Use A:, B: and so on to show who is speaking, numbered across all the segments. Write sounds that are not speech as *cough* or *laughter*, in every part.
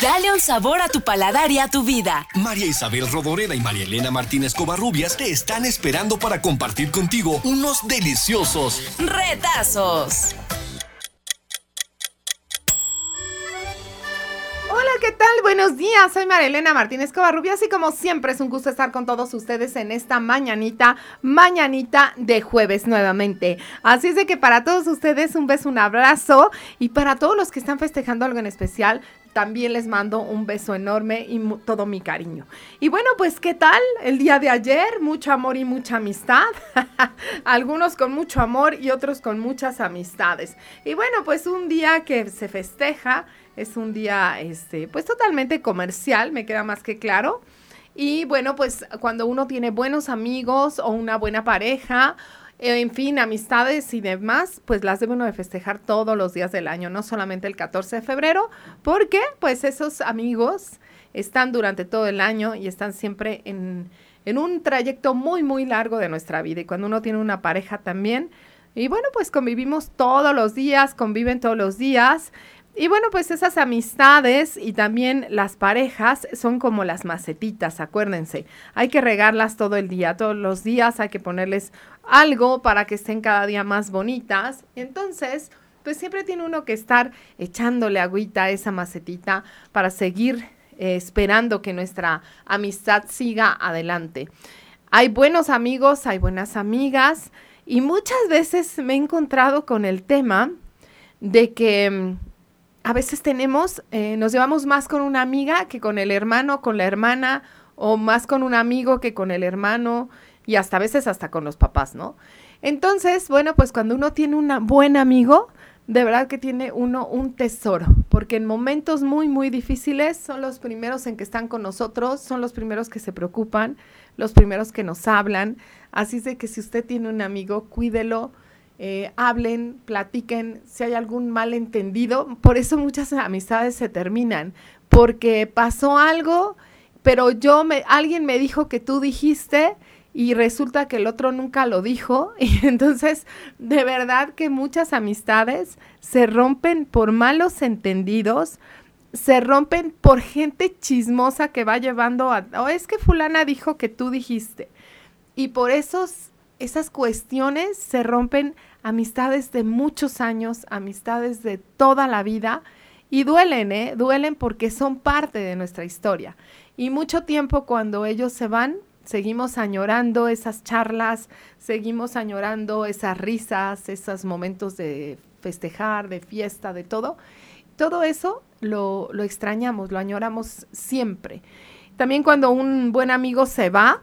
A: Dale un sabor a tu paladar y a tu vida.
B: María Isabel Rodoreda y María Elena Martínez Covarrubias te están esperando para compartir contigo unos deliciosos
A: retazos.
C: Hola, ¿qué tal? Buenos días, soy Marilena Martínez Covarrubias y como siempre es un gusto estar con todos ustedes en esta mañanita, mañanita de jueves nuevamente. Así es de que para todos ustedes un beso, un abrazo y para todos los que están festejando algo en especial, también les mando un beso enorme y todo mi cariño. Y bueno, pues ¿qué tal el día de ayer? Mucho amor y mucha amistad. *laughs* Algunos con mucho amor y otros con muchas amistades. Y bueno, pues un día que se festeja, es un día este pues totalmente comercial, me queda más que claro. Y bueno, pues cuando uno tiene buenos amigos o una buena pareja en fin, amistades y demás, pues las debe uno de festejar todos los días del año, no solamente el 14 de febrero, porque pues esos amigos están durante todo el año y están siempre en, en un trayecto muy, muy largo de nuestra vida. Y cuando uno tiene una pareja también, y bueno, pues convivimos todos los días, conviven todos los días. Y bueno, pues esas amistades y también las parejas son como las macetitas, acuérdense. Hay que regarlas todo el día, todos los días hay que ponerles algo para que estén cada día más bonitas. Entonces, pues siempre tiene uno que estar echándole agüita a esa macetita para seguir eh, esperando que nuestra amistad siga adelante. Hay buenos amigos, hay buenas amigas y muchas veces me he encontrado con el tema de que mm, a veces tenemos, eh, nos llevamos más con una amiga que con el hermano, con la hermana, o más con un amigo que con el hermano, y hasta a veces hasta con los papás, ¿no? Entonces, bueno, pues cuando uno tiene un buen amigo, de verdad que tiene uno un tesoro, porque en momentos muy, muy difíciles son los primeros en que están con nosotros, son los primeros que se preocupan, los primeros que nos hablan. Así es de que si usted tiene un amigo, cuídelo, eh, hablen, platiquen, si hay algún malentendido. Por eso muchas amistades se terminan, porque pasó algo, pero yo me, alguien me dijo que tú dijiste y resulta que el otro nunca lo dijo. *laughs* Y entonces, de verdad que muchas amistades se rompen por malos entendidos, se rompen por gente chismosa que va llevando a, o es que fulana dijo que tú dijiste. Y por esos, esas cuestiones se rompen amistades de muchos años, amistades de toda la vida. Y duelen, ¿eh? Duelen porque son parte de nuestra historia. Y mucho tiempo cuando ellos se van, seguimos añorando esas charlas, seguimos añorando esas risas, esos momentos de festejar, de fiesta, de todo. Todo eso lo, lo extrañamos, lo añoramos siempre. También cuando un buen amigo se va,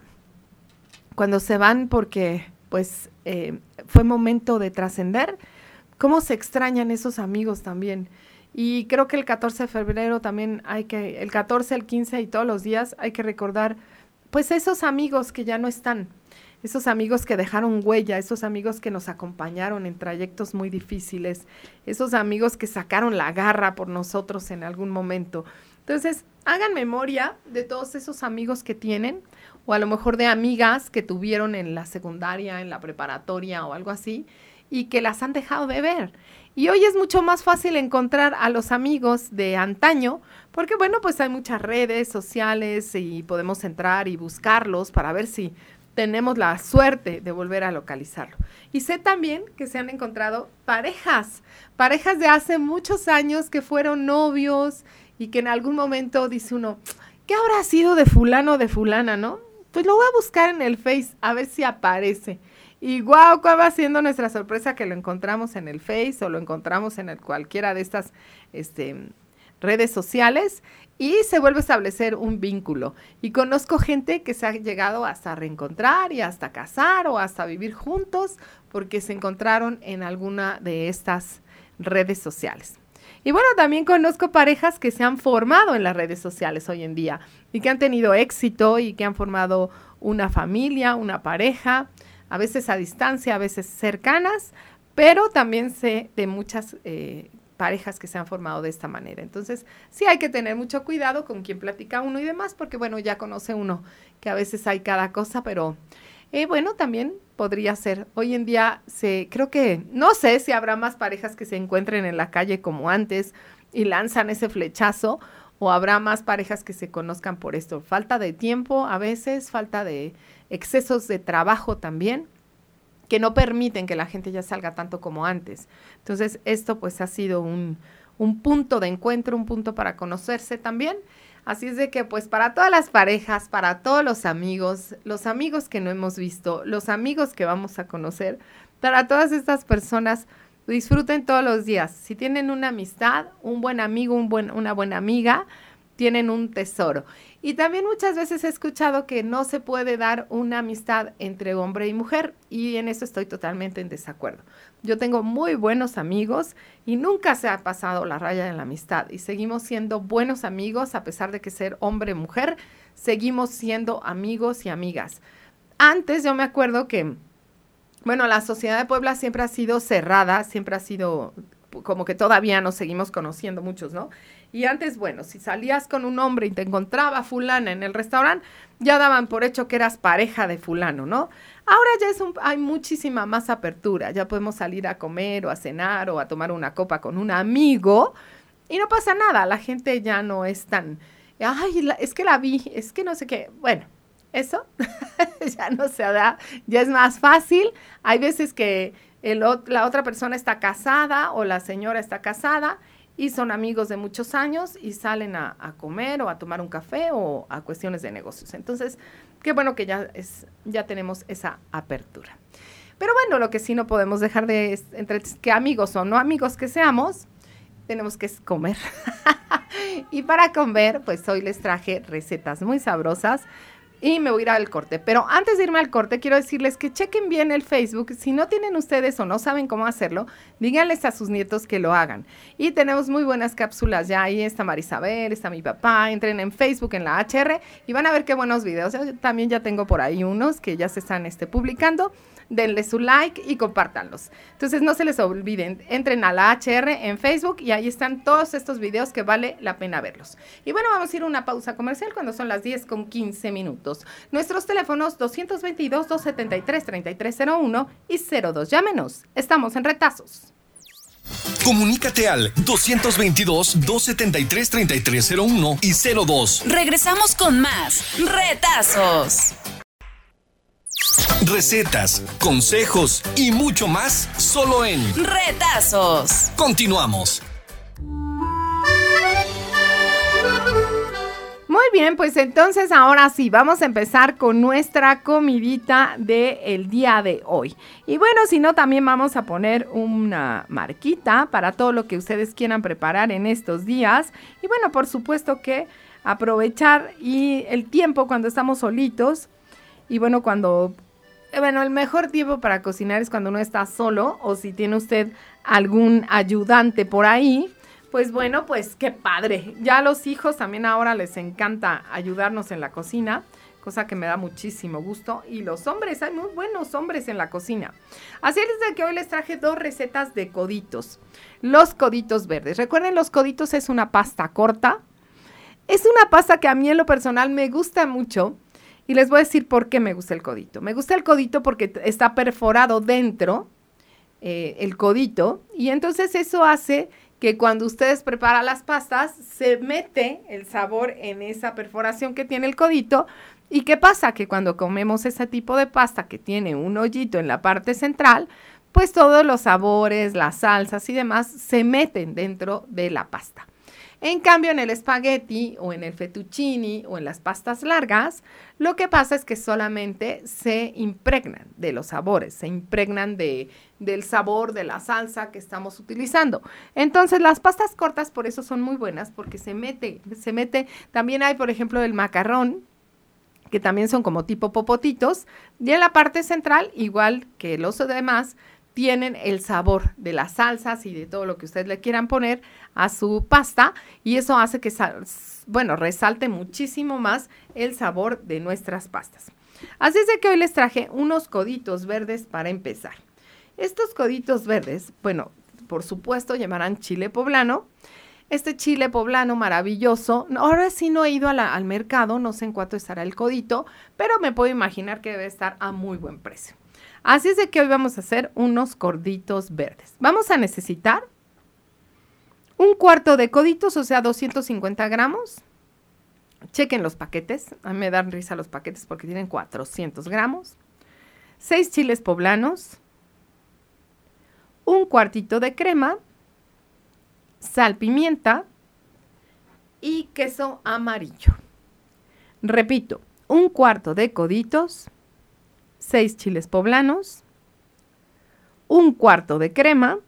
C: cuando se van porque pues eh, fue momento de trascender. ¿Cómo se extrañan esos amigos también? Y creo que el 14 de febrero también hay que, el 14, el 15 y todos los días hay que recordar, pues esos amigos que ya no están, esos amigos que dejaron huella, esos amigos que nos acompañaron en trayectos muy difíciles, esos amigos que sacaron la garra por nosotros en algún momento. Entonces, hagan memoria de todos esos amigos que tienen o a lo mejor de amigas que tuvieron en la secundaria, en la preparatoria o algo así, y que las han dejado de ver. Y hoy es mucho más fácil encontrar a los amigos de antaño, porque bueno, pues hay muchas redes sociales y podemos entrar y buscarlos para ver si tenemos la suerte de volver a localizarlo. Y sé también que se han encontrado parejas, parejas de hace muchos años que fueron novios y que en algún momento dice uno, ¿qué habrá sido de fulano o de fulana, no? Pues lo voy a buscar en el Face a ver si aparece. Y guau, ¿cuál va siendo nuestra sorpresa que lo encontramos en el Face o lo encontramos en cualquiera de estas este, redes sociales y se vuelve a establecer un vínculo. Y conozco gente que se ha llegado hasta reencontrar y hasta casar o hasta vivir juntos porque se encontraron en alguna de estas redes sociales. Y bueno, también conozco parejas que se han formado en las redes sociales hoy en día y que han tenido éxito y que han formado una familia, una pareja, a veces a distancia, a veces cercanas, pero también sé de muchas eh, parejas que se han formado de esta manera. Entonces, sí hay que tener mucho cuidado con quien platica uno y demás, porque bueno, ya conoce uno que a veces hay cada cosa, pero eh, bueno, también podría ser. Hoy en día se, creo que, no sé si habrá más parejas que se encuentren en la calle como antes y lanzan ese flechazo, o habrá más parejas que se conozcan por esto. Falta de tiempo a veces, falta de excesos de trabajo también que no permiten que la gente ya salga tanto como antes. Entonces, esto pues ha sido un, un punto de encuentro, un punto para conocerse también. Así es de que pues para todas las parejas, para todos los amigos, los amigos que no hemos visto, los amigos que vamos a conocer, para todas estas personas, disfruten todos los días. Si tienen una amistad, un buen amigo, un buen, una buena amiga, tienen un tesoro. Y también muchas veces he escuchado que no se puede dar una amistad entre hombre y mujer y en eso estoy totalmente en desacuerdo. Yo tengo muy buenos amigos y nunca se ha pasado la raya de la amistad y seguimos siendo buenos amigos a pesar de que ser hombre mujer, seguimos siendo amigos y amigas. Antes yo me acuerdo que, bueno, la sociedad de Puebla siempre ha sido cerrada, siempre ha sido como que todavía nos seguimos conociendo muchos, ¿no? Y antes, bueno, si salías con un hombre y te encontraba fulana en el restaurante, ya daban por hecho que eras pareja de fulano, ¿no? Ahora ya es un, hay muchísima más apertura, ya podemos salir a comer o a cenar o a tomar una copa con un amigo y no pasa nada, la gente ya no es tan, ay, es que la vi, es que no sé qué, bueno, eso *laughs* ya no se da, ya es más fácil, hay veces que la otra persona está casada o la señora está casada y son amigos de muchos años y salen a, comer o a tomar un café o a cuestiones de negocios. Entonces, qué bueno que ya, es, ya tenemos esa apertura. Pero bueno, lo que sí no podemos dejar de, entre que amigos o no amigos que seamos, tenemos que comer. *laughs* y para comer, pues hoy les traje recetas muy sabrosas y me voy a ir al corte. Pero antes de irme al corte, quiero decirles que chequen bien el Facebook. Si no tienen ustedes o no saben cómo hacerlo, díganles a sus nietos que lo hagan. Y tenemos muy buenas cápsulas ya. Ahí está Marisabel, está mi papá. Entren en Facebook, en la HR, y van a ver qué buenos videos. También ya tengo por ahí unos que ya se están este, publicando denle su like y compártanlos. Entonces no se les olviden, entren a la HR en Facebook y ahí están todos estos videos que vale la pena verlos. Y bueno, vamos a ir a una pausa comercial cuando son las 10 con 15 minutos. Nuestros teléfonos 222-273-3301 y 02. Llámenos, estamos en retazos.
B: Comunícate al 222-273-3301 y 02.
A: Regresamos con más retazos.
B: Recetas, consejos y mucho más solo en
A: Retazos.
B: Continuamos.
C: Muy bien, pues entonces ahora sí, vamos a empezar con nuestra comidita del día de hoy. Y bueno, si no, también vamos a poner una marquita para todo lo que ustedes quieran preparar en estos días. Y bueno, por supuesto que aprovechar y el tiempo cuando estamos solitos. Y bueno, cuando bueno, el mejor tiempo para cocinar es cuando uno está solo o si tiene usted algún ayudante por ahí. Pues bueno, pues qué padre. Ya a los hijos también ahora les encanta ayudarnos en la cocina, cosa que me da muchísimo gusto. Y los hombres, hay muy buenos hombres en la cocina. Así es de que hoy les traje dos recetas de coditos. Los coditos verdes. Recuerden, los coditos es una pasta corta. Es una pasta que a mí en lo personal me gusta mucho y les voy a decir por qué me gusta el codito. Me gusta el codito porque está perforado dentro eh, el codito y entonces eso hace que cuando ustedes preparan las pastas se mete el sabor en esa perforación que tiene el codito. ¿Y qué pasa? Que cuando comemos ese tipo de pasta que tiene un hoyito en la parte central, pues todos los sabores, las salsas y demás se meten dentro de la pasta. En cambio, en el espagueti o en el fettuccini o en las pastas largas, lo que pasa es que solamente se impregnan de los sabores, se impregnan de, del sabor de la salsa que estamos utilizando. Entonces, las pastas cortas por eso son muy buenas porque se mete, se mete, también hay, por ejemplo, el macarrón, que también son como tipo popotitos, y en la parte central, igual que los demás, tienen el sabor de las salsas y de todo lo que ustedes le quieran poner a su pasta y eso hace que, bueno, resalte muchísimo más el sabor de nuestras pastas. Así es de que hoy les traje unos coditos verdes para empezar. Estos coditos verdes, bueno, por supuesto llamarán chile poblano. Este chile poblano maravilloso, ahora sí no he ido al mercado, no sé en cuánto estará el codito, pero me puedo imaginar que debe estar a muy buen precio. Así es de que hoy vamos a hacer unos corditos verdes. Vamos a necesitar un cuarto de coditos, o sea, 250 gramos. Chequen los paquetes. A mí me dan risa los paquetes porque tienen 400 gramos. 6 chiles poblanos. Un cuartito de crema. Sal, pimienta. Y queso amarillo. Repito, un cuarto de coditos. 6 chiles poblanos. Un cuarto de crema.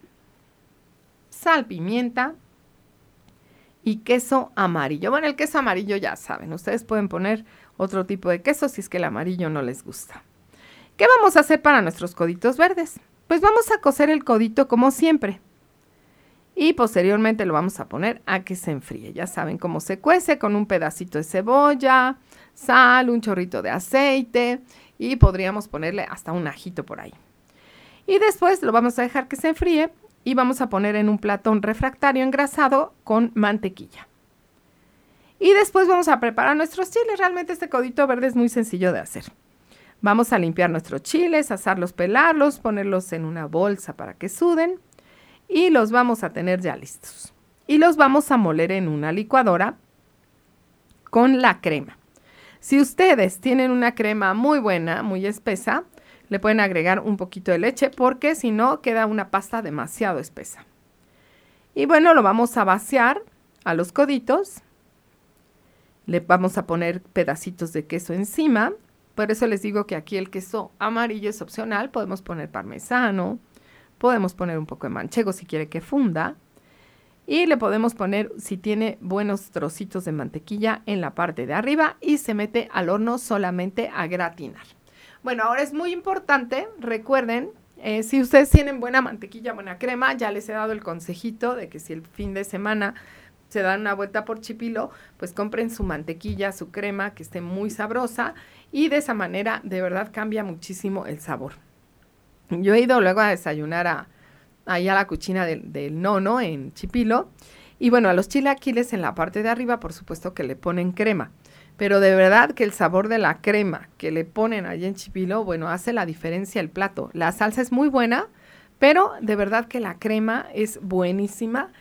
C: Sal, pimienta y queso amarillo. Bueno, el queso amarillo ya saben, ustedes pueden poner otro tipo de queso si es que el amarillo no les gusta. ¿Qué vamos a hacer para nuestros coditos verdes? Pues vamos a cocer el codito como siempre. Y posteriormente lo vamos a poner a que se enfríe. Ya saben cómo se cuece con un pedacito de cebolla, sal, un chorrito de aceite y podríamos ponerle hasta un ajito por ahí. Y después lo vamos a dejar que se enfríe y vamos a poner en un plato un refractario engrasado con mantequilla. Y después vamos a preparar nuestros chiles. Realmente este codito verde es muy sencillo de hacer. Vamos a limpiar nuestros chiles, asarlos, pelarlos, ponerlos en una bolsa para que suden y los vamos a tener ya listos. Y los vamos a moler en una licuadora con la crema. Si ustedes tienen una crema muy buena, muy espesa, le pueden agregar un poquito de leche porque si no queda una pasta demasiado espesa. Y bueno, lo vamos a vaciar a los coditos. Le vamos a poner pedacitos de queso encima. Por eso les digo que aquí el queso amarillo es opcional. Podemos poner parmesano, podemos poner un poco de manchego si quiere que funda. Y le podemos poner, si tiene buenos trocitos de mantequilla, en la parte de arriba y se mete al horno solamente a gratinar. Bueno, ahora es muy importante, recuerden, eh, si ustedes tienen buena mantequilla, buena crema, ya les he dado el consejito de que si el fin de semana se dan una vuelta por Chipilo, pues compren su mantequilla, su crema, que esté muy sabrosa y de esa manera de verdad cambia muchísimo el sabor. Yo he ido luego a desayunar a, ahí a la cuchina del, nono en Chipilo y bueno, a los chilaquiles en la parte de arriba, por supuesto que le ponen crema. Pero de verdad que el sabor de la crema que le ponen allí en Chipilo, bueno, hace la diferencia el plato. La salsa es muy buena, pero de verdad que la crema es buenísima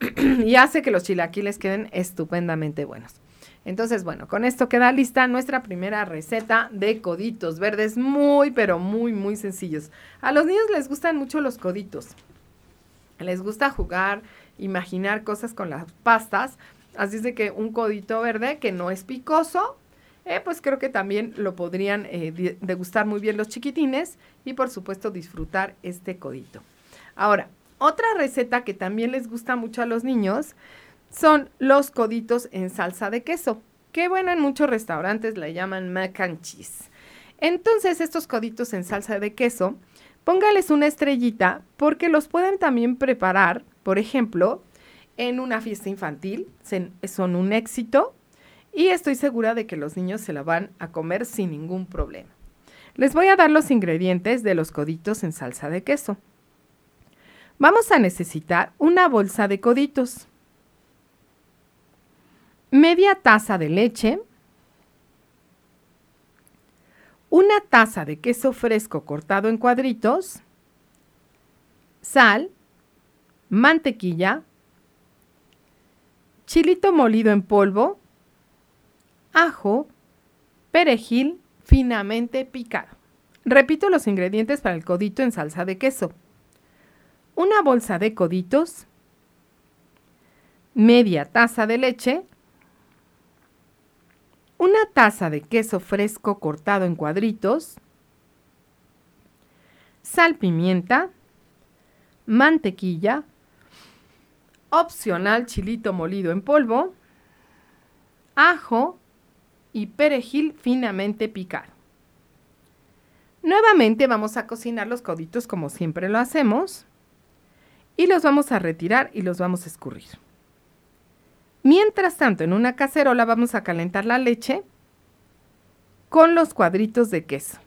C: *clears throat* y hace que los chilaquiles queden estupendamente buenos. Entonces, bueno, con esto queda lista nuestra primera receta de coditos verdes, muy, pero muy, muy sencillos. A los niños les gustan mucho los coditos. Les gusta jugar, imaginar cosas con las pastas. Así es de que un codito verde que no es picoso, eh, pues creo que también lo podrían eh, degustar muy bien los chiquitines y por supuesto disfrutar este codito. Ahora, otra receta que también les gusta mucho a los niños son los coditos en salsa de queso, que bueno, en muchos restaurantes le llaman mac and cheese. Entonces, estos coditos en salsa de queso, póngales una estrellita porque los pueden también preparar, por ejemplo, en una fiesta infantil. son un éxito y estoy segura de que los niños se la van a comer sin ningún problema. Les voy a dar los ingredientes de los coditos en salsa de queso. Vamos a necesitar una bolsa de coditos, media taza de leche, una taza de queso fresco cortado en cuadritos, sal, mantequilla, chilito molido en polvo, ajo, perejil finamente picado. Repito los ingredientes para el codito en salsa de queso. Una bolsa de coditos, media taza de leche, una taza de queso fresco cortado en cuadritos, sal, pimienta, mantequilla, opcional chilito molido en polvo, ajo y perejil finamente picado. Nuevamente vamos a cocinar los coditos como siempre lo hacemos y los vamos a retirar y los vamos a escurrir. Mientras tanto, en una cacerola vamos a calentar la leche con los cuadritos de queso.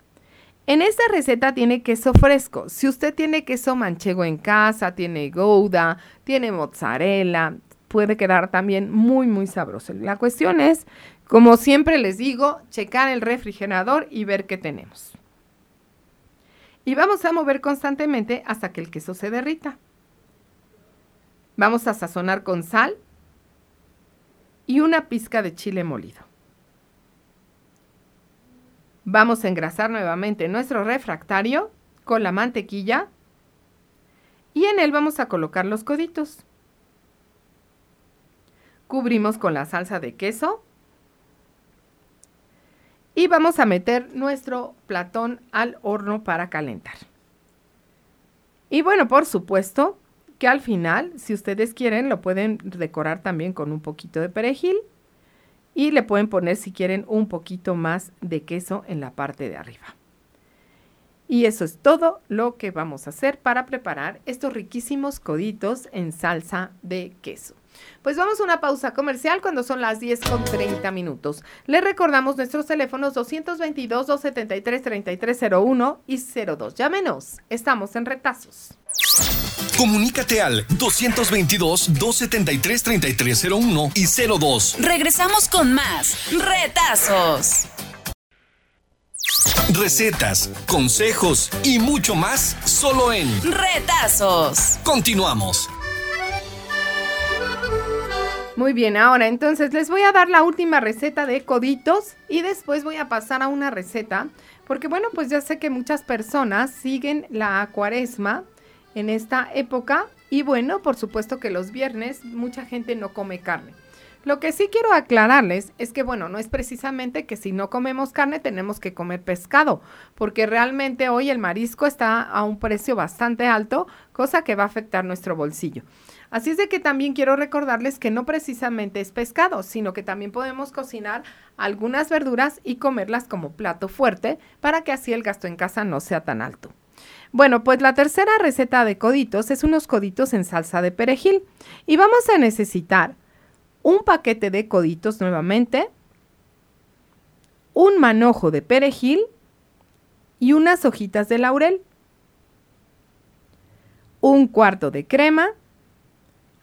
C: En esta receta tiene queso fresco. Si usted tiene queso manchego en casa, tiene gouda, tiene mozzarella, puede quedar también muy, muy sabroso. La cuestión es, como siempre les digo, checar el refrigerador y ver qué tenemos. Y vamos a mover constantemente hasta que el queso se derrita. Vamos a sazonar con sal y una pizca de chile molido. Vamos a engrasar nuevamente nuestro refractario con la mantequilla y en él vamos a colocar los coditos. Cubrimos con la salsa de queso y vamos a meter nuestro platón al horno para calentar. Y bueno, por supuesto que al final, si ustedes quieren, lo pueden decorar también con un poquito de perejil y le pueden poner si quieren un poquito más de queso en la parte de arriba. Y eso es todo lo que vamos a hacer para preparar estos riquísimos coditos en salsa de queso. Pues vamos a una pausa comercial cuando son las 10 con 30 minutos. Les recordamos nuestros teléfonos 222-273-3301 y 02. Llámenos, estamos en retazos.
B: Comunícate al 222-273-3301 y 02.
A: Regresamos con más retazos.
B: Recetas, consejos y mucho más solo en
A: Retazos.
B: Continuamos.
C: Muy bien, ahora entonces les voy a dar la última receta de coditos y después voy a pasar a una receta, porque bueno, pues ya sé que muchas personas siguen la cuaresma en esta época y bueno, por supuesto que los viernes mucha gente no come carne. Lo que sí quiero aclararles es que, bueno, no es precisamente que si no comemos carne tenemos que comer pescado, porque realmente hoy el marisco está a un precio bastante alto, cosa que va a afectar nuestro bolsillo. Así es de que también quiero recordarles que no precisamente es pescado, sino que también podemos cocinar algunas verduras y comerlas como plato fuerte para que así el gasto en casa no sea tan alto. Bueno, pues la tercera receta de coditos es unos coditos en salsa de perejil. Y vamos a necesitar un paquete de coditos nuevamente, un manojo de perejil y unas hojitas de laurel, un cuarto de crema,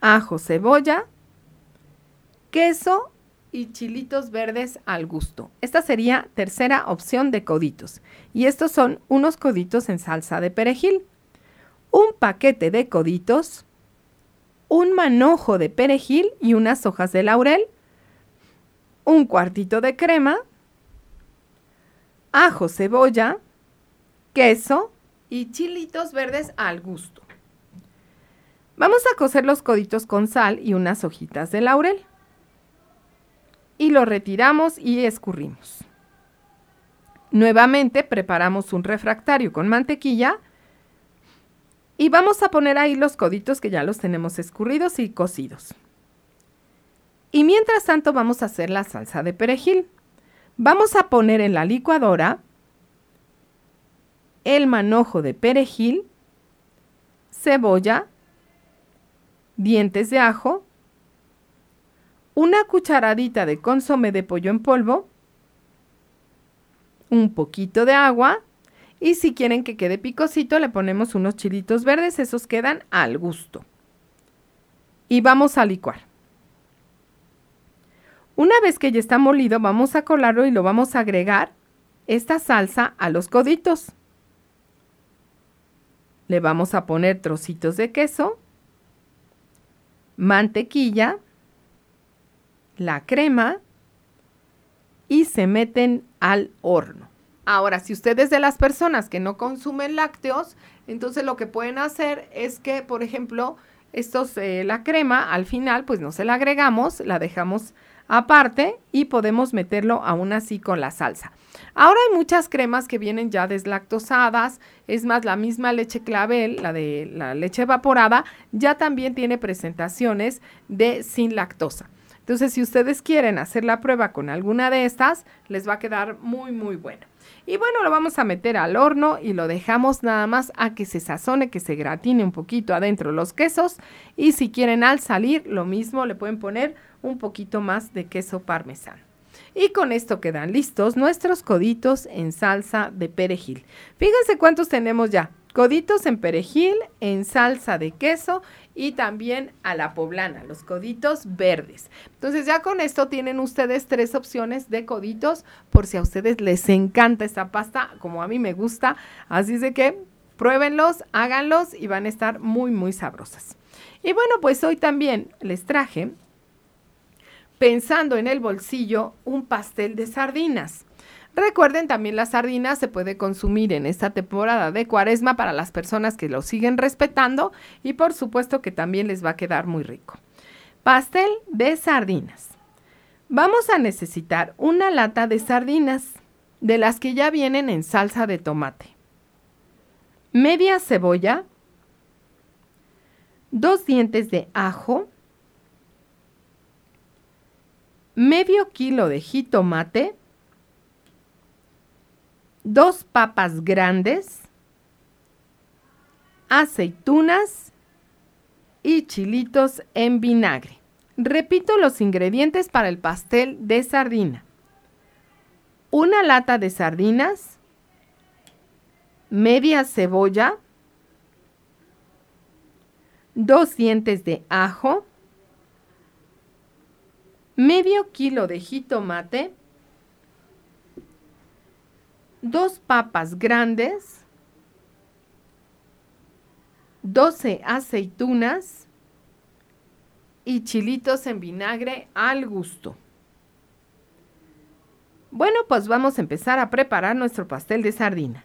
C: ajo, cebolla, queso y chilitos verdes al gusto. Esta sería tercera opción de coditos. Y estos son unos coditos en salsa de perejil. Un paquete de coditos, un manojo de perejil y unas hojas de laurel, un cuartito de crema, ajo, cebolla, queso y chilitos verdes al gusto. Vamos a cocer los coditos con sal y unas hojitas de laurel. Y lo retiramos y escurrimos. Nuevamente preparamos un refractario con mantequilla y vamos a poner ahí los coditos que ya los tenemos escurridos y cocidos. Y mientras tanto vamos a hacer la salsa de perejil. Vamos a poner en la licuadora el manojo de perejil, cebolla, dientes de ajo, una cucharadita de consomé de pollo en polvo, un poquito de agua y si quieren que quede picosito, le ponemos unos chilitos verdes, esos quedan al gusto. Y vamos a licuar. Una vez que ya está molido, vamos a colarlo y lo vamos a agregar esta salsa a los coditos. Le vamos a poner trocitos de queso, mantequilla, la crema y se meten al horno. Ahora, si ustedes de las personas que no consumen lácteos, entonces lo que pueden hacer es que, por ejemplo, estos, eh, la crema al final, pues no se la agregamos, la dejamos aparte y podemos meterlo aún así con la salsa. Ahora hay muchas cremas que vienen ya deslactosadas, es más, la misma leche clavel, la de la leche evaporada, ya también tiene presentaciones de sin lactosa. Entonces, si ustedes quieren hacer la prueba con alguna de estas, les va a quedar muy, muy bueno. Y bueno, lo vamos a meter al horno y lo dejamos nada más a que se sazone, que se gratine un poquito adentro los quesos. Y si quieren al salir, lo mismo, le pueden poner un poquito más de queso parmesano. Y con esto quedan listos nuestros coditos en salsa de perejil. Fíjense cuántos tenemos ya. Coditos en perejil, en salsa de queso y también a la poblana, los coditos verdes. Entonces ya con esto tienen ustedes tres opciones de coditos por si a ustedes les encanta esta pasta, como a mí me gusta. Así es de que pruébenlos, háganlos y van a estar muy, muy sabrosas. Y bueno, pues hoy también les traje, pensando en el bolsillo, un pastel de sardinas. Recuerden, también las sardinas se puede consumir en esta temporada de cuaresma para las personas que lo siguen respetando y por supuesto que también les va a quedar muy rico. Pastel de sardinas. Vamos a necesitar una lata de sardinas, de las que ya vienen en salsa de tomate. Media cebolla, dos dientes de ajo, medio kilo de jitomate, dos papas grandes, aceitunas y chilitos en vinagre. Repito los ingredientes para el pastel de sardina. Una lata de sardinas, media cebolla, dos dientes de ajo, medio kilo de jitomate, dos papas grandes, 12 aceitunas y chilitos en vinagre al gusto. Bueno, pues vamos a empezar a preparar nuestro pastel de sardina.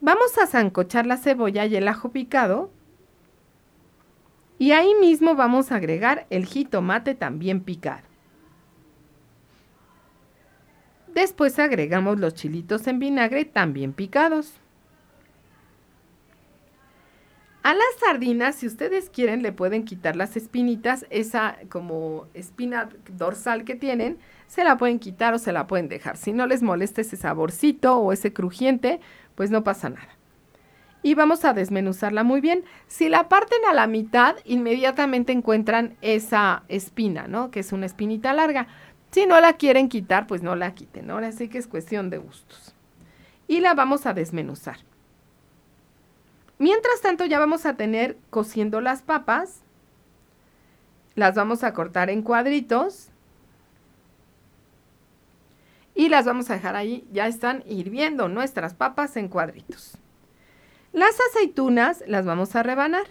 C: Vamos a zancochar la cebolla y el ajo picado. Y ahí mismo vamos a agregar el jitomate también picado. Después agregamos los chilitos en vinagre también picados. A las sardinas, si ustedes quieren, le pueden quitar las espinitas, esa como espina dorsal que tienen, se la pueden quitar o se la pueden dejar. Si no les molesta ese saborcito o ese crujiente, pues no pasa nada. Y vamos a desmenuzarla muy bien. Si la parten a la mitad, inmediatamente encuentran esa espina, ¿no? Que es una espinita larga. Si no la quieren quitar, pues no la quiten. Ahora sí que es cuestión de gustos. Y la vamos a desmenuzar. Mientras tanto, ya vamos a tener cociendo las papas. Las vamos a cortar en cuadritos. Y las vamos a dejar ahí. Ya están hirviendo nuestras papas en cuadritos. Las aceitunas las vamos a rebanar.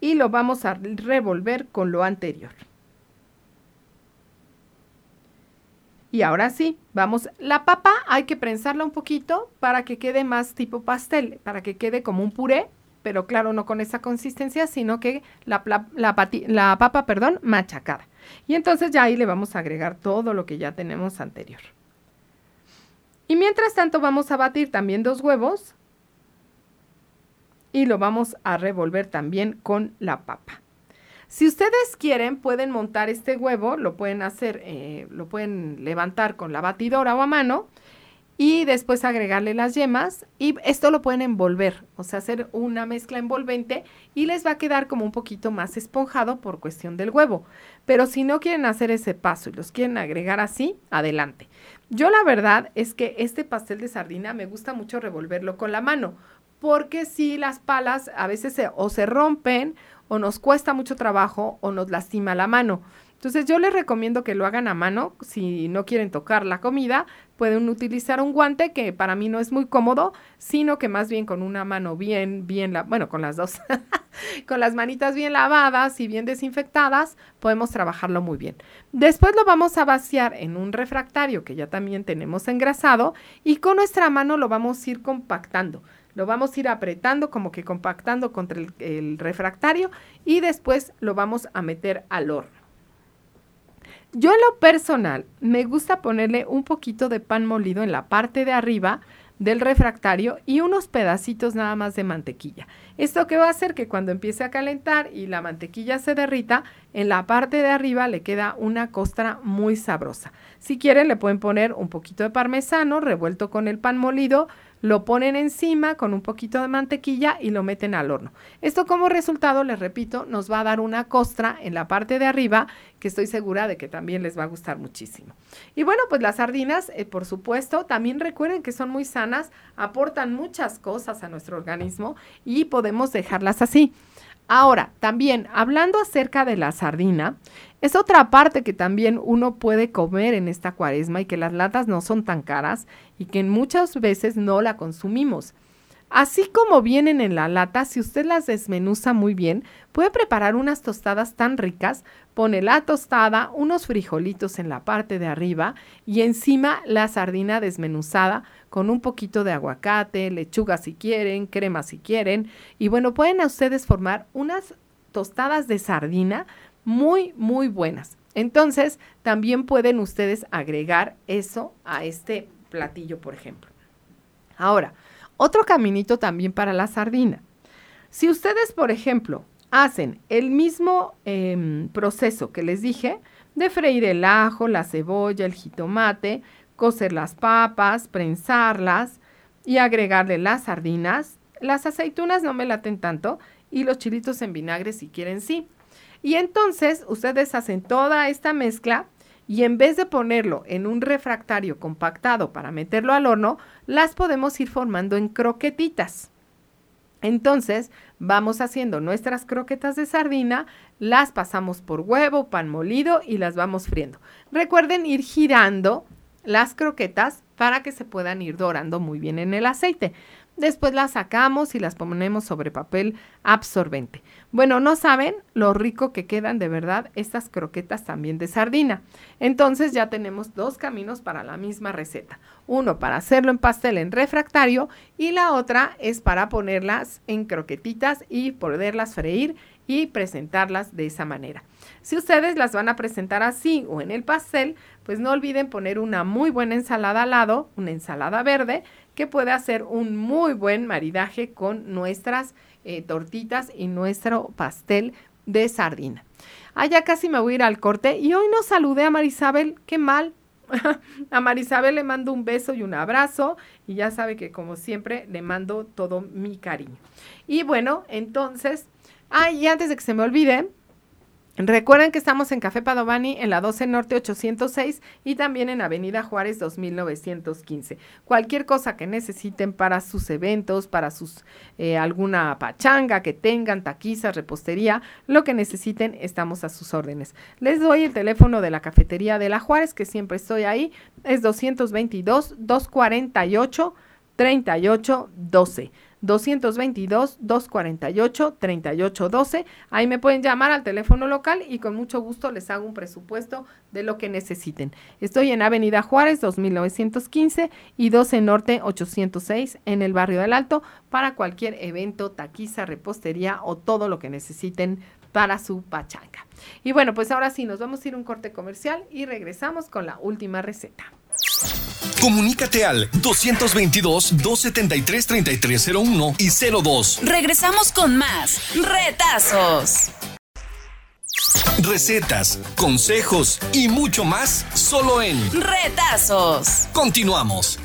C: Y lo vamos a revolver con lo anterior. Y ahora sí, vamos, la papa hay que prensarla un poquito para que quede más tipo pastel, para que quede como un puré, pero claro, no con esa consistencia, sino que la, papa, perdón, machacada. Y entonces ya ahí le vamos a agregar todo lo que ya tenemos anterior. Y mientras tanto vamos a batir también dos huevos y lo vamos a revolver también con la papa. Si ustedes quieren, pueden montar este huevo, lo pueden hacer, eh, lo pueden levantar con la batidora o a mano y después agregarle las yemas y esto lo pueden envolver, o sea, hacer una mezcla envolvente y les va a quedar como un poquito más esponjado por cuestión del huevo. Pero si no quieren hacer ese paso y los quieren agregar así, adelante. Yo la verdad es que este pastel de sardina me gusta mucho revolverlo con la mano, porque si las palas a veces o se rompen o nos cuesta mucho trabajo o nos lastima la mano. Entonces yo les recomiendo que lo hagan a mano. Si no quieren tocar la comida, pueden utilizar un guante que para mí no es muy cómodo, sino que más bien con una mano bien, bien, la, bueno, con las dos, *laughs* con las manitas bien lavadas y bien desinfectadas, podemos trabajarlo muy bien. Después lo vamos a vaciar en un refractario que ya también tenemos engrasado y con nuestra mano lo vamos a ir compactando. Lo vamos a ir apretando como que compactando contra el, refractario y después lo vamos a meter al horno. Yo en lo personal me gusta ponerle un poquito de pan molido en la parte de arriba del refractario y unos pedacitos nada más de mantequilla. Esto que va a hacer que cuando empiece a calentar y la mantequilla se derrita, en la parte de arriba le queda una costra muy sabrosa. Si quieren le pueden poner un poquito de parmesano revuelto con el pan molido, lo ponen encima con un poquito de mantequilla y lo meten al horno. Esto como resultado, les repito, nos va a dar una costra en la parte de arriba que estoy segura de que también les va a gustar muchísimo. Y bueno, pues las sardinas, eh, por supuesto, también recuerden que son muy sanas, aportan muchas cosas a nuestro organismo y podemos dejarlas así. Ahora, también hablando acerca de la sardina, es otra parte que también uno puede comer en esta cuaresma y que las latas no son tan caras y que muchas veces no la consumimos. Así como vienen en la lata, si usted las desmenuza muy bien, puede preparar unas tostadas tan ricas. Pone la tostada, unos frijolitos en la parte de arriba y encima la sardina desmenuzada con un poquito de aguacate, lechuga si quieren, crema si quieren. Y bueno, pueden a ustedes formar unas tostadas de sardina muy, muy buenas. Entonces, también pueden ustedes agregar eso a este platillo, por ejemplo. Ahora, otro caminito también para la sardina. Si ustedes, por ejemplo, hacen el mismo em, proceso que les dije, de freír el ajo, la cebolla, el jitomate, cocer las papas, prensarlas y agregarle las sardinas, las aceitunas no me laten tanto y los chilitos en vinagre si quieren sí. Y entonces ustedes hacen toda esta mezcla y en vez de ponerlo en un refractario compactado para meterlo al horno, las podemos ir formando en croquetitas. Entonces, vamos haciendo nuestras croquetas de sardina, las pasamos por huevo, pan molido y las vamos friendo. Recuerden ir girando las croquetas para que se puedan ir dorando muy bien en el aceite. Después las sacamos y las ponemos sobre papel absorbente. Bueno, no saben lo rico que quedan de verdad estas croquetas también de sardina. Entonces ya tenemos dos caminos para la misma receta. Uno para hacerlo en pastel en refractario y la otra es para ponerlas en croquetitas y poderlas freír y presentarlas de esa manera. Si ustedes las van a presentar así o en el pastel, pues no olviden poner una muy buena ensalada al lado, una ensalada verde, que puede hacer un muy buen maridaje con nuestras eh, tortitas y nuestro pastel de sardina. Ah, ya casi me voy a ir al corte y hoy no saludé a Marisabel, qué mal. *laughs* a Marisabel le mando un beso y un abrazo y ya sabe que como siempre le mando todo mi cariño. Y bueno, entonces, ah, y antes de que se me olvide, Recuerden que estamos en Café Padovani en la 12 Norte 806 y también en Avenida Juárez 2915. Cualquier cosa que necesiten para sus eventos, para sus eh, alguna pachanga que tengan, taquizas, repostería, lo que necesiten, estamos a sus órdenes. Les doy el teléfono de la cafetería de la Juárez, que siempre estoy ahí, es 222 248 3812. 222-248-3812. Ahí me pueden llamar al teléfono local y con mucho gusto les hago un presupuesto de lo que necesiten. Estoy en Avenida Juárez 2915 y 12 Norte 806 en el barrio del Alto para cualquier evento, taquiza, repostería o todo lo que necesiten para su pachanga. Y bueno, pues ahora sí, nos vamos a ir a un corte comercial y regresamos con la última receta.
B: Comunícate al 222-273-3301 y 02.
A: Regresamos con más retazos.
B: Recetas, consejos y mucho más solo en
A: Retazos.
B: Continuamos.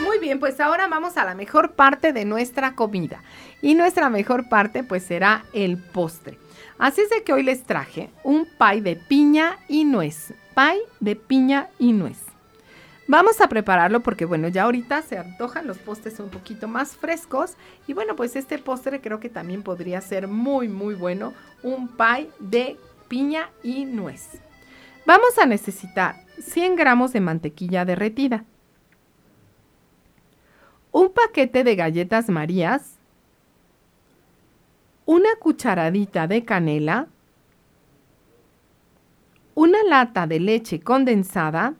C: Muy bien, pues ahora vamos a la mejor parte de nuestra comida. Y nuestra mejor parte pues será el postre. Así es de que hoy les traje un pie de piña y nuez pie de piña y nuez. Vamos a prepararlo porque bueno, ya ahorita se antojan los postres un poquito más frescos y bueno, pues este postre creo que también podría ser muy muy bueno, un pie de piña y nuez. Vamos a necesitar 100 gramos de mantequilla derretida, un paquete de galletas marías, una cucharadita de canela, una lata de leche condensada,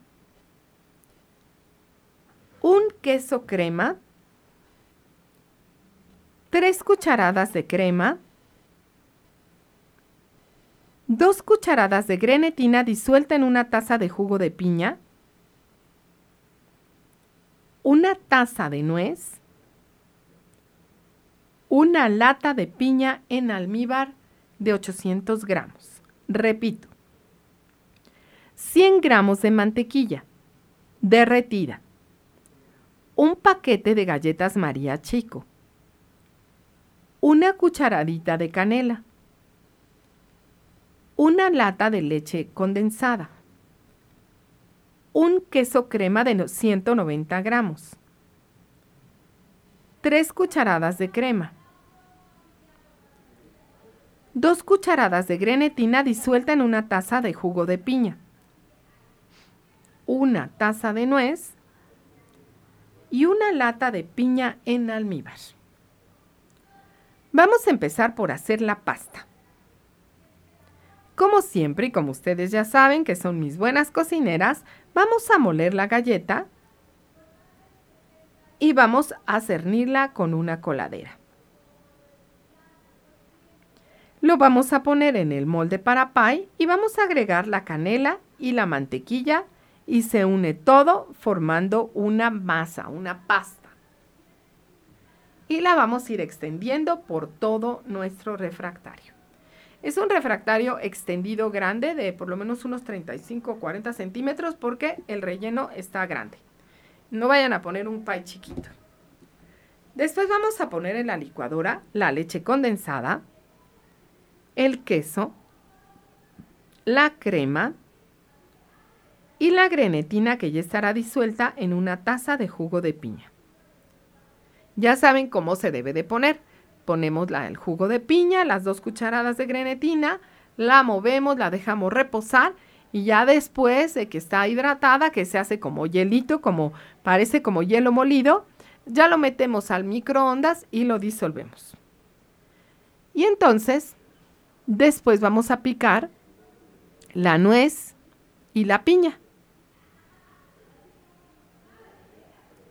C: un queso crema, tres cucharadas de crema, dos cucharadas de grenetina disuelta en una taza de jugo de piña, una taza de nuez, una lata de piña en almíbar de 800 gramos. Repito, 100 gramos de mantequilla derretida, un paquete de galletas María Chico, una cucharadita de canela, una lata de leche condensada, un queso crema de 190 gramos, tres cucharadas de crema, dos cucharadas de grenetina disuelta en una taza de jugo de piña, una taza de nuez, y una lata de piña en almíbar. Vamos a empezar por hacer la pasta. Como siempre y como ustedes ya saben que son mis buenas cocineras, vamos a moler la galleta y vamos a cernirla con una coladera. Lo vamos a poner en el molde para pie y vamos a agregar la canela y la mantequilla y se une todo formando una masa, una pasta. Y la vamos a ir extendiendo por todo nuestro refractario. Es un refractario extendido grande de por lo menos unos 35 o 40 centímetros porque el relleno está grande. No vayan a poner un pie chiquito. Después vamos a poner en la licuadora la leche condensada, el queso, la crema y la grenetina que ya estará disuelta en una taza de jugo de piña. Ya saben cómo se debe de poner. Ponemos el jugo de piña, las dos cucharadas de grenetina, la movemos, la dejamos reposar y ya después de que está hidratada, que se hace como hielito, como parece como hielo molido, ya lo metemos al microondas y lo disolvemos. Y entonces Después vamos a picar la nuez y la piña.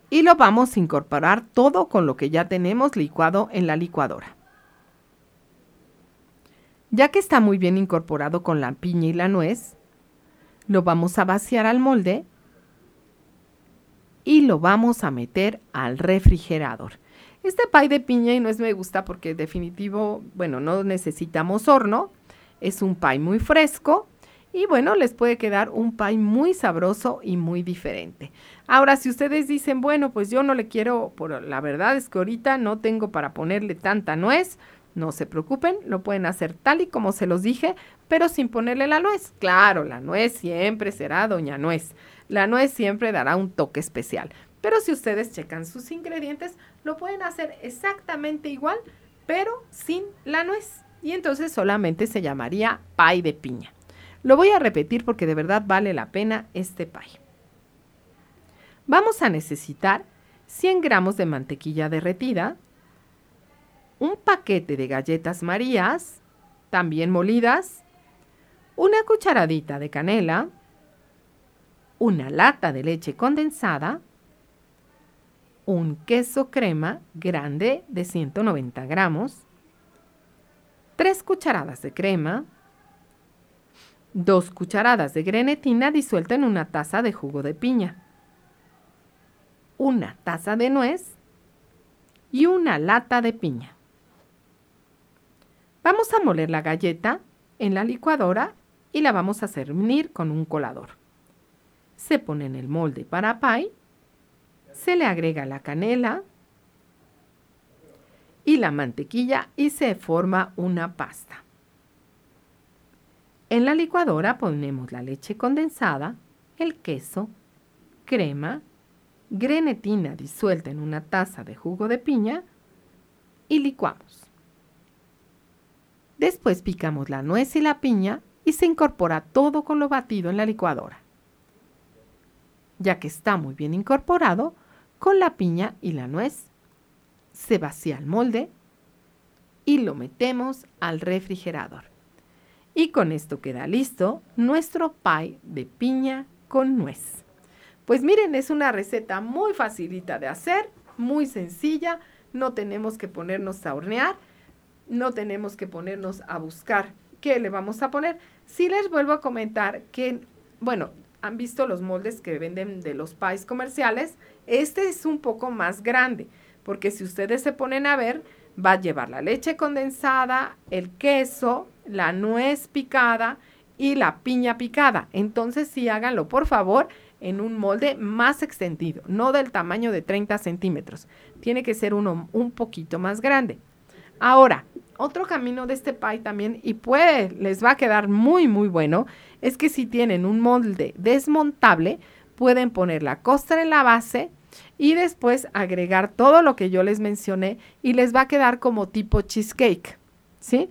C: Y lo vamos a incorporar todo con lo que ya tenemos licuado en la licuadora. Ya que está muy bien incorporado con la piña y la nuez, lo vamos a vaciar al molde y lo vamos a meter al refrigerador. Este pie de piña y nuez me gusta porque definitivo, bueno, no necesitamos horno, es un pie muy fresco y bueno, les puede quedar un pie muy sabroso y muy diferente. Ahora, si ustedes dicen, bueno, pues yo no le quiero, por la verdad es que ahorita no tengo para ponerle tanta nuez, no se preocupen, lo pueden hacer tal y como se los dije, pero sin ponerle la nuez. Claro, la nuez siempre será doña nuez. La nuez siempre dará un toque especial. Pero si ustedes checan sus ingredientes, lo pueden hacer exactamente igual, pero sin la nuez. Y entonces solamente se llamaría pie de piña. Lo voy a repetir porque de verdad vale la pena este pie. Vamos a necesitar 100 gramos de mantequilla derretida, un paquete de galletas marías, también molidas, una cucharadita de canela, una lata de leche condensada, un queso crema grande de 190 gramos, 3 cucharadas de crema, 2 cucharadas de grenetina disuelta en una taza de jugo de piña, una taza de nuez y una lata de piña. Vamos a moler la galleta en la licuadora y la vamos a servir con un colador. Se pone en el molde para pie se le agrega la canela y la mantequilla y se forma una pasta. En la licuadora ponemos la leche condensada, el queso, crema, grenetina disuelta en una taza de jugo de piña y licuamos. Después picamos la nuez y la piña y se incorpora todo con lo batido en la licuadora. Ya que está muy bien incorporado, con la piña y la nuez. Se vacía el molde y lo metemos al refrigerador. Y con esto queda listo nuestro pie de piña con nuez. Pues miren, es una receta muy facilita de hacer, muy sencilla, no tenemos que ponernos a hornear, no tenemos que ponernos a buscar qué le vamos a poner. Si les vuelvo a comentar que, bueno, han visto los moldes que venden de los pies comerciales, este es un poco más grande, porque si ustedes se ponen a ver, va a llevar la leche condensada, el queso, la nuez picada y la piña picada. Entonces sí háganlo, por favor, en un molde más extendido, no del tamaño de 30 centímetros. Tiene que ser uno un poquito más grande. Ahora, otro camino de este pie también, y puede, les va a quedar muy, muy bueno, es que si tienen un molde desmontable, pueden poner la costra en la base y después agregar todo lo que yo les mencioné y les va a quedar como tipo cheesecake, ¿sí?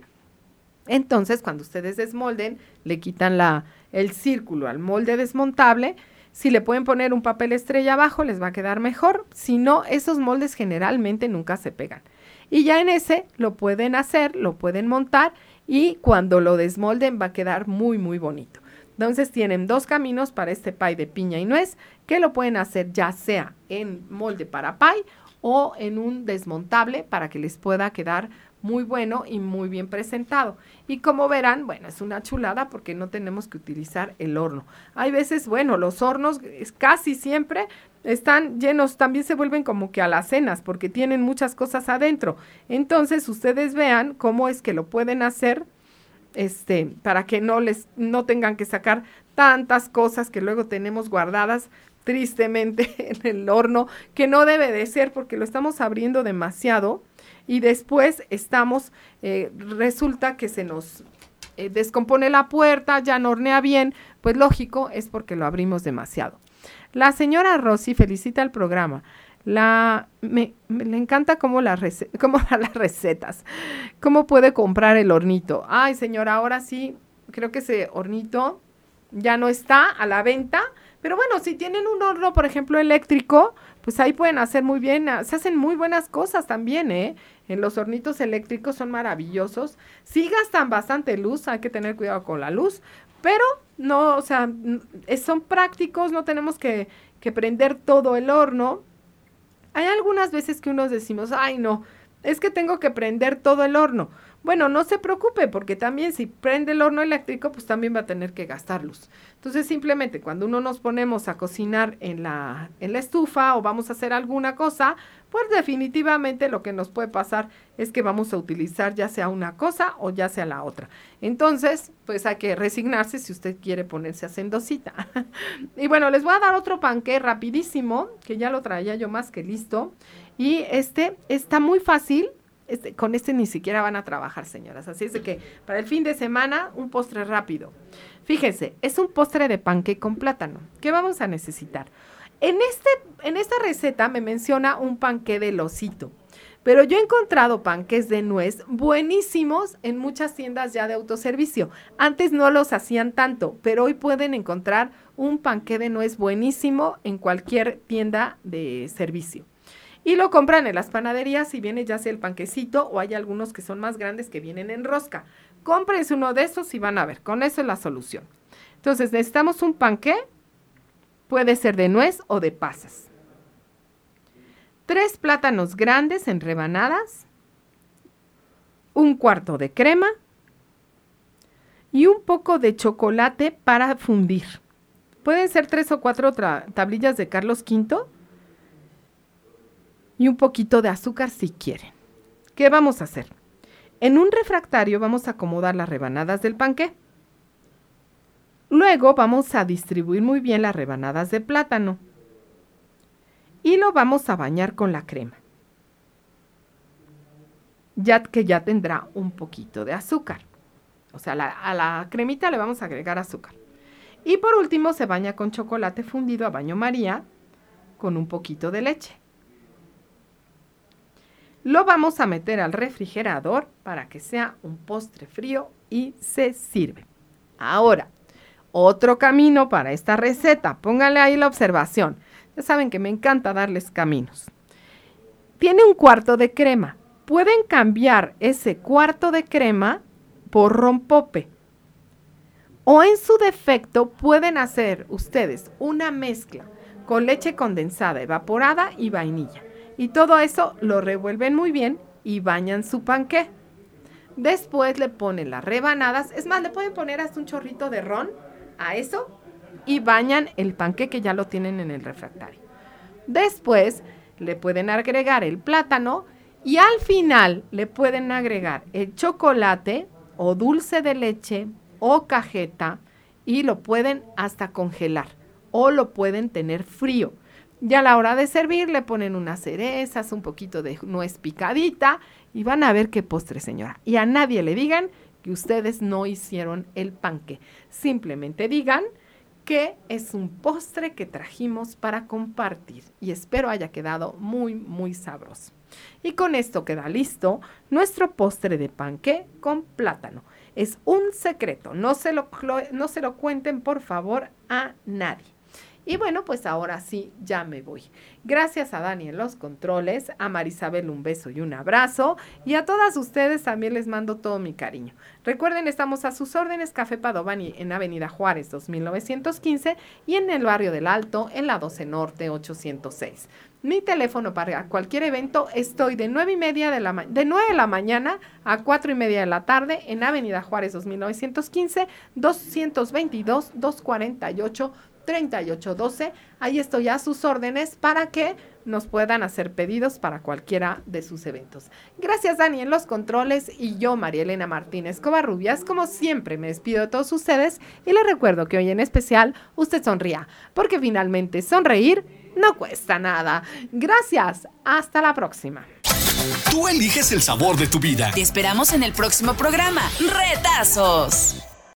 C: Entonces, cuando ustedes desmolden, le quitan la, el círculo al molde desmontable, Si le pueden poner un papel estrella abajo, les va a quedar mejor. Si no, esos moldes generalmente nunca se pegan. Y ya en ese lo pueden hacer, lo pueden montar y cuando lo desmolden va a quedar muy, muy bonito. Entonces tienen dos caminos para este pie de piña y nuez que lo pueden hacer ya sea en molde para pie o en un desmontable para que les pueda quedar muy bueno y muy bien presentado. Y como verán, bueno, es una chulada porque no tenemos que utilizar el horno. Hay veces, bueno, los hornos casi siempre están llenos, también se vuelven como que alacenas porque tienen muchas cosas adentro. Entonces, ustedes vean cómo es que lo pueden hacer este para que no les no tengan que sacar tantas cosas que luego tenemos guardadas tristemente *laughs* en el horno, que no debe de ser porque lo estamos abriendo demasiado y después estamos, eh, resulta que se nos eh, descompone la puerta, ya no hornea bien, pues lógico, es porque lo abrimos demasiado. La señora Rossi felicita el programa. La, me, le encanta cómo, la *laughs* cómo las recetas, cómo puede comprar el hornito. Ay, señora, ahora sí, creo que ese hornito ya no está a la venta, pero bueno, si tienen un horno, por ejemplo, eléctrico, pues ahí pueden hacer muy bien, ah, se hacen muy buenas cosas también, ¿eh? En los hornitos eléctricos son maravillosos. Sí gastan bastante luz, hay que tener cuidado con la luz, pero no, o sea, son prácticos, no tenemos que, que prender todo el horno. Hay algunas veces que unos decimos, ay no, es que tengo que prender todo el horno. Bueno, no se preocupe porque también si prende el horno eléctrico, pues también va a tener que gastar luz. Entonces, simplemente cuando uno nos ponemos a cocinar en la, en la estufa o vamos a hacer alguna cosa, pues definitivamente lo que nos puede pasar es que vamos a utilizar ya sea una cosa o ya sea la otra. Entonces, pues hay que resignarse si usted quiere ponerse a sendosita. *laughs* y bueno, les voy a dar otro panque rapidísimo, que ya lo traía yo más que listo. Y este está muy fácil, este, con este ni siquiera van a trabajar, señoras. Así es que para el fin de semana, un postre rápido. Fíjense, es un postre de panque con plátano. ¿Qué vamos a necesitar? En, este, en esta receta me menciona un panque de losito. Pero yo he encontrado panques de nuez buenísimos en muchas tiendas ya de autoservicio. Antes no los hacían tanto, pero hoy pueden encontrar un panque de nuez buenísimo en cualquier tienda de servicio y lo compran en las panaderías y viene ya sea el panquecito o hay algunos que son más grandes que vienen en rosca. Cómprense uno de esos y van a ver, con eso es la solución. Entonces necesitamos un panque, puede ser de nuez o de pasas. Tres plátanos grandes en rebanadas, un cuarto de crema y un poco de chocolate para fundir. Pueden ser tres o cuatro tablillas de Carlos V y un poquito de azúcar si quieren. ¿Qué vamos a hacer? En un refractario vamos a acomodar las rebanadas del panqué. Luego vamos a distribuir muy bien las rebanadas de plátano. Y lo vamos a bañar con la crema. Ya que ya tendrá un poquito de azúcar. O sea, a la cremita le vamos a agregar azúcar. Y por último se baña con chocolate fundido a baño María con un poquito de leche. Lo vamos a meter al refrigerador para que sea un postre frío y se sirve. Ahora, otro camino para esta receta. Pónganle ahí la observación. Ya saben que me encanta darles caminos. Tiene un cuarto de crema. Pueden cambiar ese cuarto de crema por rompope. O en su defecto pueden hacer ustedes una mezcla con leche condensada evaporada y vainilla. Y todo eso lo revuelven muy bien y bañan su panqué. Después le ponen las rebanadas. Es más, le pueden poner hasta un chorrito de ron a eso y bañan el panqué que ya lo tienen en el refractario. Después le pueden agregar el plátano y al final le pueden agregar el chocolate o dulce de leche o cajeta y lo pueden hasta congelar o lo pueden tener frío. Ya a la hora de servir le ponen unas cerezas, un poquito de nuez picadita y van a ver qué postre, señora. Y a nadie le digan que ustedes no hicieron el panque. Simplemente digan que es un postre que trajimos para compartir y espero haya quedado muy, muy sabroso. Y con esto queda listo nuestro postre de panque con plátano. Es un secreto, no se lo, no se lo cuenten por favor a nadie. Y bueno, pues ahora sí, ya me voy. Gracias a Dani en los controles, a Marisabel un beso y un abrazo, y a todas ustedes también les mando todo mi cariño. Recuerden, estamos a sus órdenes, Café Padovani en Avenida Juárez 2915 y en el barrio del Alto, en la 12 Norte 806. Mi teléfono para cualquier evento, estoy de 9 y media de la de 9 de la mañana a 4 y media de la tarde en Avenida Juárez 2915, 222 248 3812. Ahí estoy a sus órdenes para que nos puedan hacer pedidos para cualquiera de sus eventos. Gracias Dani en los controles y yo, María Elena Martínez Covarrubias, como siempre me despido de todos ustedes y les recuerdo que hoy en especial usted sonría, porque finalmente sonreír no cuesta nada. Gracias, hasta la próxima.
B: Tú eliges el sabor de tu vida.
A: Te esperamos en el próximo programa. Retazos.